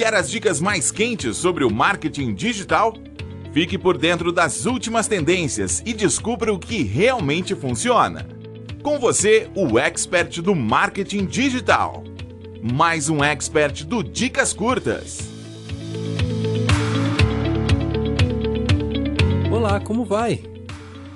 Quer as dicas mais quentes sobre o marketing digital? Fique por dentro das últimas tendências e descubra o que realmente funciona. Com você, o expert do marketing digital. Mais um expert do Dicas Curtas. Olá, como vai?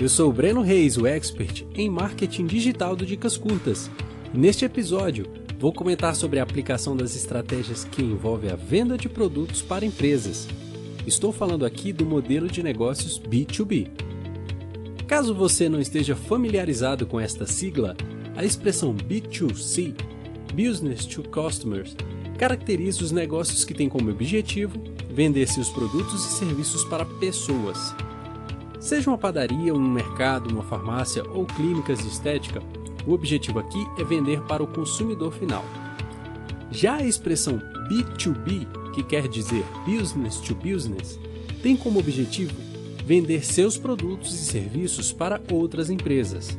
Eu sou o Breno Reis, o expert em marketing digital do Dicas Curtas. Neste episódio, vou comentar sobre a aplicação das estratégias que envolvem a venda de produtos para empresas. Estou falando aqui do modelo de negócios B2B. Caso você não esteja familiarizado com esta sigla, a expressão B2C, Business to Customers, caracteriza os negócios que têm como objetivo vender seus produtos e serviços para pessoas. Seja uma padaria, um mercado, uma farmácia ou clínicas de estética, o objetivo aqui é vender para o consumidor final. Já a expressão B2B, que quer dizer Business to Business, tem como objetivo vender seus produtos e serviços para outras empresas.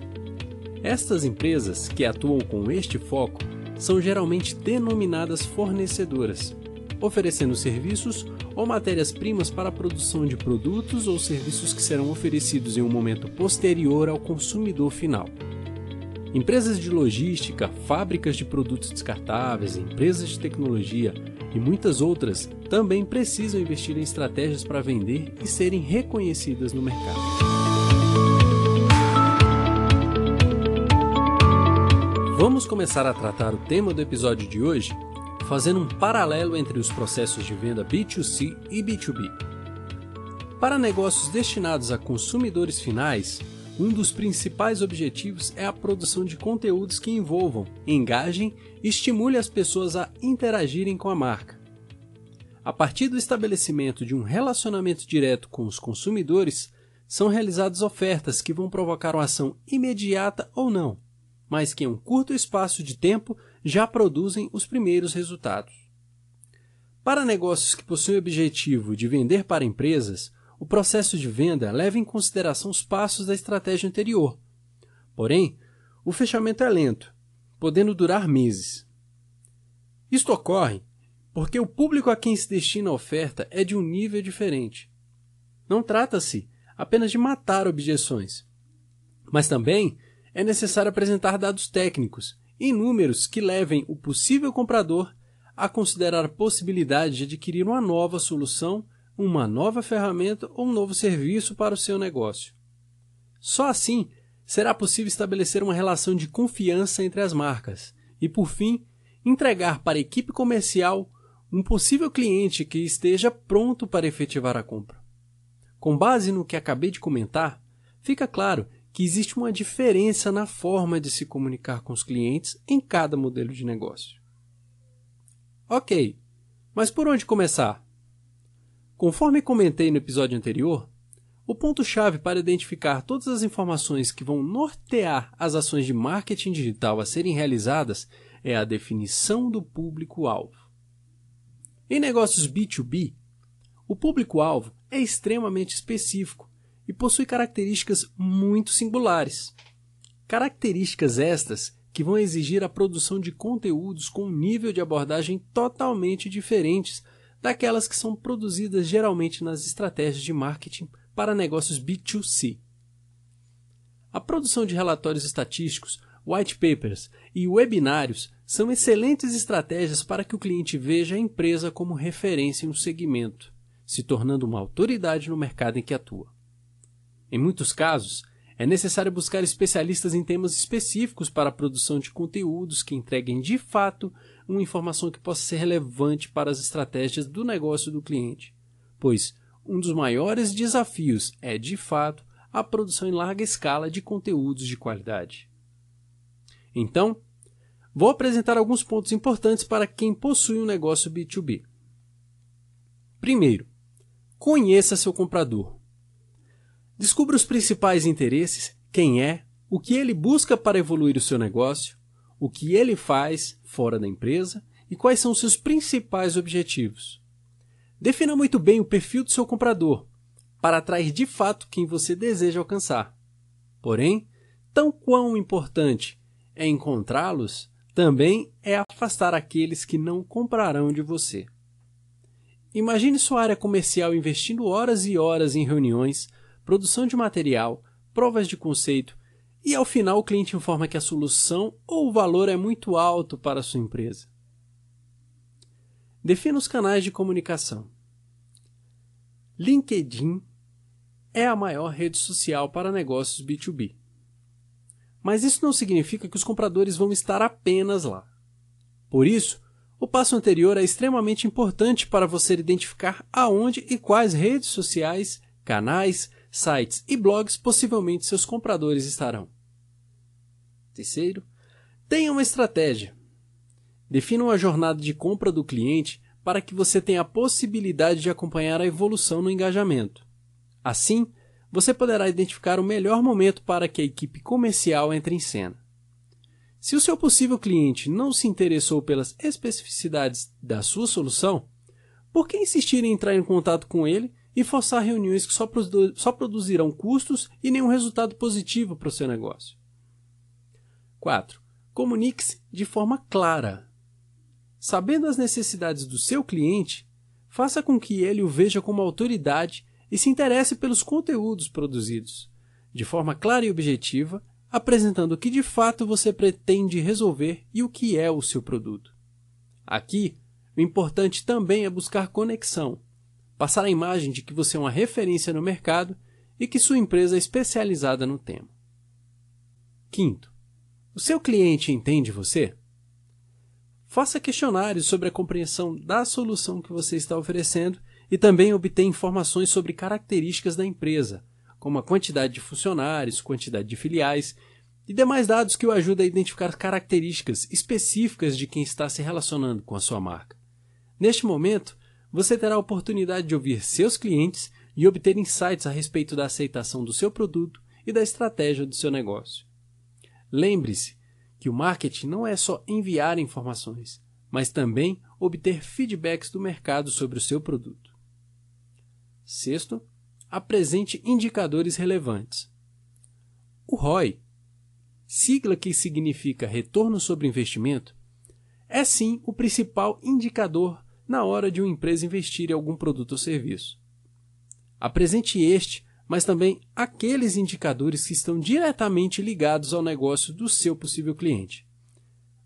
Estas empresas que atuam com este foco são geralmente denominadas fornecedoras, oferecendo serviços ou matérias-primas para a produção de produtos ou serviços que serão oferecidos em um momento posterior ao consumidor final. Empresas de logística, fábricas de produtos descartáveis, empresas de tecnologia e muitas outras também precisam investir em estratégias para vender e serem reconhecidas no mercado. Vamos começar a tratar o tema do episódio de hoje fazendo um paralelo entre os processos de venda B2C e B2B. Para negócios destinados a consumidores finais, um dos principais objetivos é a produção de conteúdos que envolvam, engajem e estimule as pessoas a interagirem com a marca. A partir do estabelecimento de um relacionamento direto com os consumidores, são realizadas ofertas que vão provocar uma ação imediata ou não, mas que em um curto espaço de tempo já produzem os primeiros resultados. Para negócios que possuem o objetivo de vender para empresas, o processo de venda leva em consideração os passos da estratégia anterior. Porém, o fechamento é lento, podendo durar meses. Isto ocorre porque o público a quem se destina a oferta é de um nível diferente. Não trata-se apenas de matar objeções, mas também é necessário apresentar dados técnicos e números que levem o possível comprador a considerar a possibilidade de adquirir uma nova solução uma nova ferramenta ou um novo serviço para o seu negócio. Só assim será possível estabelecer uma relação de confiança entre as marcas e, por fim, entregar para a equipe comercial um possível cliente que esteja pronto para efetivar a compra. Com base no que acabei de comentar, fica claro que existe uma diferença na forma de se comunicar com os clientes em cada modelo de negócio. Ok, mas por onde começar? Conforme comentei no episódio anterior, o ponto-chave para identificar todas as informações que vão nortear as ações de marketing digital a serem realizadas é a definição do público-alvo. Em negócios B2B, o público-alvo é extremamente específico e possui características muito singulares. Características estas que vão exigir a produção de conteúdos com um nível de abordagem totalmente diferentes daquelas que são produzidas geralmente nas estratégias de marketing para negócios B2C. A produção de relatórios estatísticos, white papers e webinários são excelentes estratégias para que o cliente veja a empresa como referência em um segmento, se tornando uma autoridade no mercado em que atua. Em muitos casos, é necessário buscar especialistas em temas específicos para a produção de conteúdos que entreguem de fato uma informação que possa ser relevante para as estratégias do negócio do cliente, pois um dos maiores desafios é, de fato, a produção em larga escala de conteúdos de qualidade. Então, vou apresentar alguns pontos importantes para quem possui um negócio B2B. Primeiro, conheça seu comprador. Descubra os principais interesses, quem é, o que ele busca para evoluir o seu negócio, o que ele faz fora da empresa e quais são seus principais objetivos. Defina muito bem o perfil do seu comprador para atrair de fato quem você deseja alcançar. Porém, tão quão importante é encontrá-los, também é afastar aqueles que não comprarão de você. Imagine sua área comercial investindo horas e horas em reuniões, produção de material, provas de conceito e ao final o cliente informa que a solução ou o valor é muito alto para a sua empresa. Defina os canais de comunicação. LinkedIn é a maior rede social para negócios B2B. Mas isso não significa que os compradores vão estar apenas lá. Por isso, o passo anterior é extremamente importante para você identificar aonde e quais redes sociais, canais, sites e blogs possivelmente seus compradores estarão. Terceiro, tenha uma estratégia. Defina uma jornada de compra do cliente para que você tenha a possibilidade de acompanhar a evolução no engajamento. Assim, você poderá identificar o melhor momento para que a equipe comercial entre em cena. Se o seu possível cliente não se interessou pelas especificidades da sua solução, por que insistir em entrar em contato com ele e forçar reuniões que só, produ só produzirão custos e nenhum resultado positivo para o seu negócio? 4. Comunique-se de forma clara. Sabendo as necessidades do seu cliente, faça com que ele o veja como autoridade e se interesse pelos conteúdos produzidos, de forma clara e objetiva, apresentando o que de fato você pretende resolver e o que é o seu produto. Aqui, o importante também é buscar conexão, passar a imagem de que você é uma referência no mercado e que sua empresa é especializada no tema. Quinto, o seu cliente entende você? Faça questionários sobre a compreensão da solução que você está oferecendo e também obter informações sobre características da empresa, como a quantidade de funcionários, quantidade de filiais e demais dados que o ajudam a identificar características específicas de quem está se relacionando com a sua marca. Neste momento, você terá a oportunidade de ouvir seus clientes e obter insights a respeito da aceitação do seu produto e da estratégia do seu negócio. Lembre-se que o marketing não é só enviar informações, mas também obter feedbacks do mercado sobre o seu produto. Sexto, apresente indicadores relevantes. O ROI, sigla que significa retorno sobre investimento, é sim o principal indicador na hora de uma empresa investir em algum produto ou serviço. Apresente este, mas também aqueles indicadores que estão diretamente ligados ao negócio do seu possível cliente.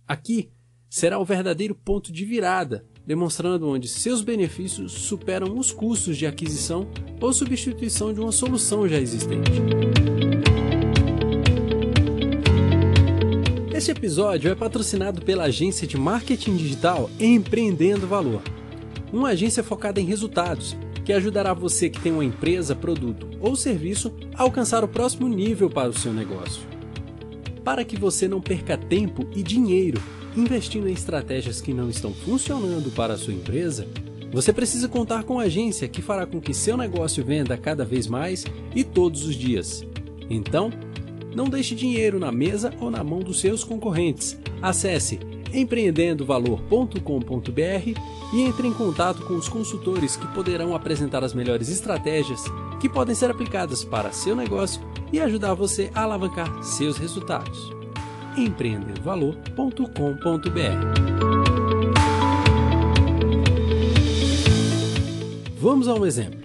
Aqui será o verdadeiro ponto de virada demonstrando onde seus benefícios superam os custos de aquisição ou substituição de uma solução já existente. Este episódio é patrocinado pela agência de marketing digital Empreendendo Valor, uma agência focada em resultados que ajudará você que tem uma empresa, produto ou serviço a alcançar o próximo nível para o seu negócio. Para que você não perca tempo e dinheiro investindo em estratégias que não estão funcionando para a sua empresa, você precisa contar com a agência que fará com que seu negócio venda cada vez mais e todos os dias. Então, não deixe dinheiro na mesa ou na mão dos seus concorrentes. Acesse empreendendovalor.com.br e entre em contato com os consultores que poderão apresentar as melhores estratégias que podem ser aplicadas para seu negócio e ajudar você a alavancar seus resultados empreendervalor.com.br. Vamos a um exemplo.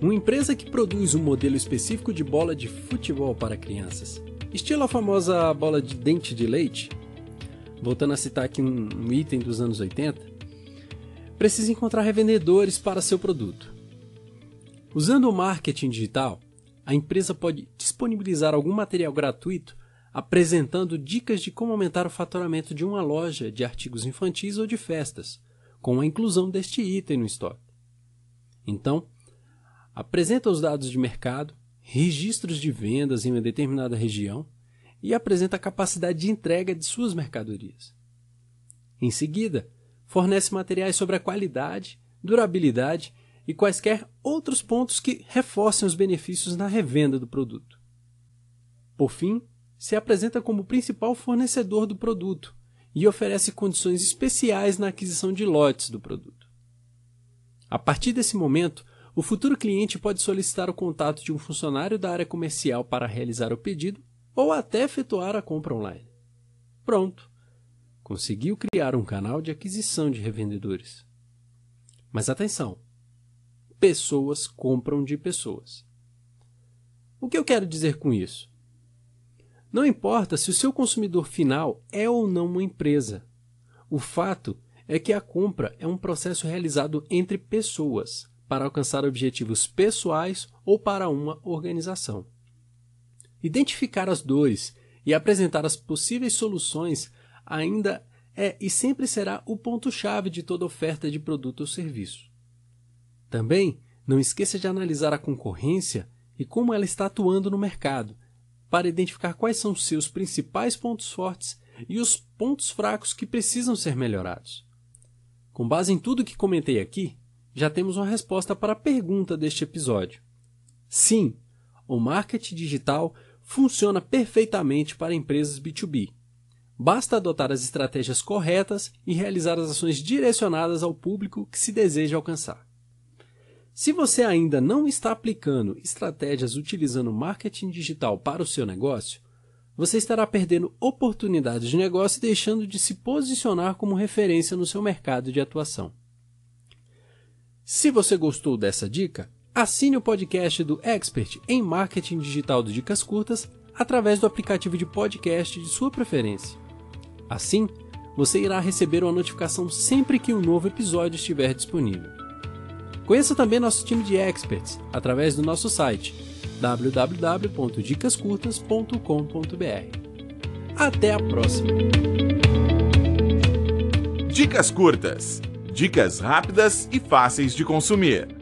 Uma empresa que produz um modelo específico de bola de futebol para crianças, estilo a famosa bola de dente de leite, voltando a citar aqui um, item dos anos 80, precisa encontrar revendedores para seu produto. Usando o marketing digital, a empresa pode disponibilizar algum material gratuito apresentando dicas de como aumentar o faturamento de uma loja de artigos infantis ou de festas, com a inclusão deste item no estoque. Então, apresenta os dados de mercado, registros de vendas em uma determinada região e apresenta a capacidade de entrega de suas mercadorias. Em seguida, fornece materiais sobre a qualidade, durabilidade e quaisquer outros pontos que reforcem os benefícios na revenda do produto. Por fim, se apresenta como principal fornecedor do produto e oferece condições especiais na aquisição de lotes do produto. A partir desse momento, o futuro cliente pode solicitar o contato de um funcionário da área comercial para realizar o pedido ou até efetuar a compra online. Pronto! Conseguiu criar um canal de aquisição de revendedores. Mas atenção! Pessoas compram de pessoas. O que eu quero dizer com isso? Não importa se o seu consumidor final é ou não uma empresa. O fato é que a compra é um processo realizado entre pessoas para alcançar objetivos pessoais ou para uma organização. Identificar as dores e apresentar as possíveis soluções ainda é e sempre será o ponto-chave de toda oferta de produto ou serviço. Também não esqueça de analisar a concorrência e como ela está atuando no mercado, para identificar quais são seus principais pontos fortes e os pontos fracos que precisam ser melhorados. Com base em tudo que comentei aqui, já temos uma resposta para a pergunta deste episódio. Sim, o marketing digital funciona perfeitamente para empresas B2B. Basta adotar as estratégias corretas e realizar as ações direcionadas ao público que se deseja alcançar. Se você ainda não está aplicando estratégias utilizando marketing digital para o seu negócio, você estará perdendo oportunidades de negócio e deixando de se posicionar como referência no seu mercado de atuação. Se você gostou dessa dica, Assine o podcast do Expert em Marketing Digital do Dicas Curtas através do aplicativo de podcast de sua preferência. Assim, você irá receber uma notificação sempre que um novo episódio estiver disponível. Conheça também nosso time de experts através do nosso site www.dicascurtas.com.br. Até a próxima! Dicas curtas. Dicas rápidas e fáceis de consumir.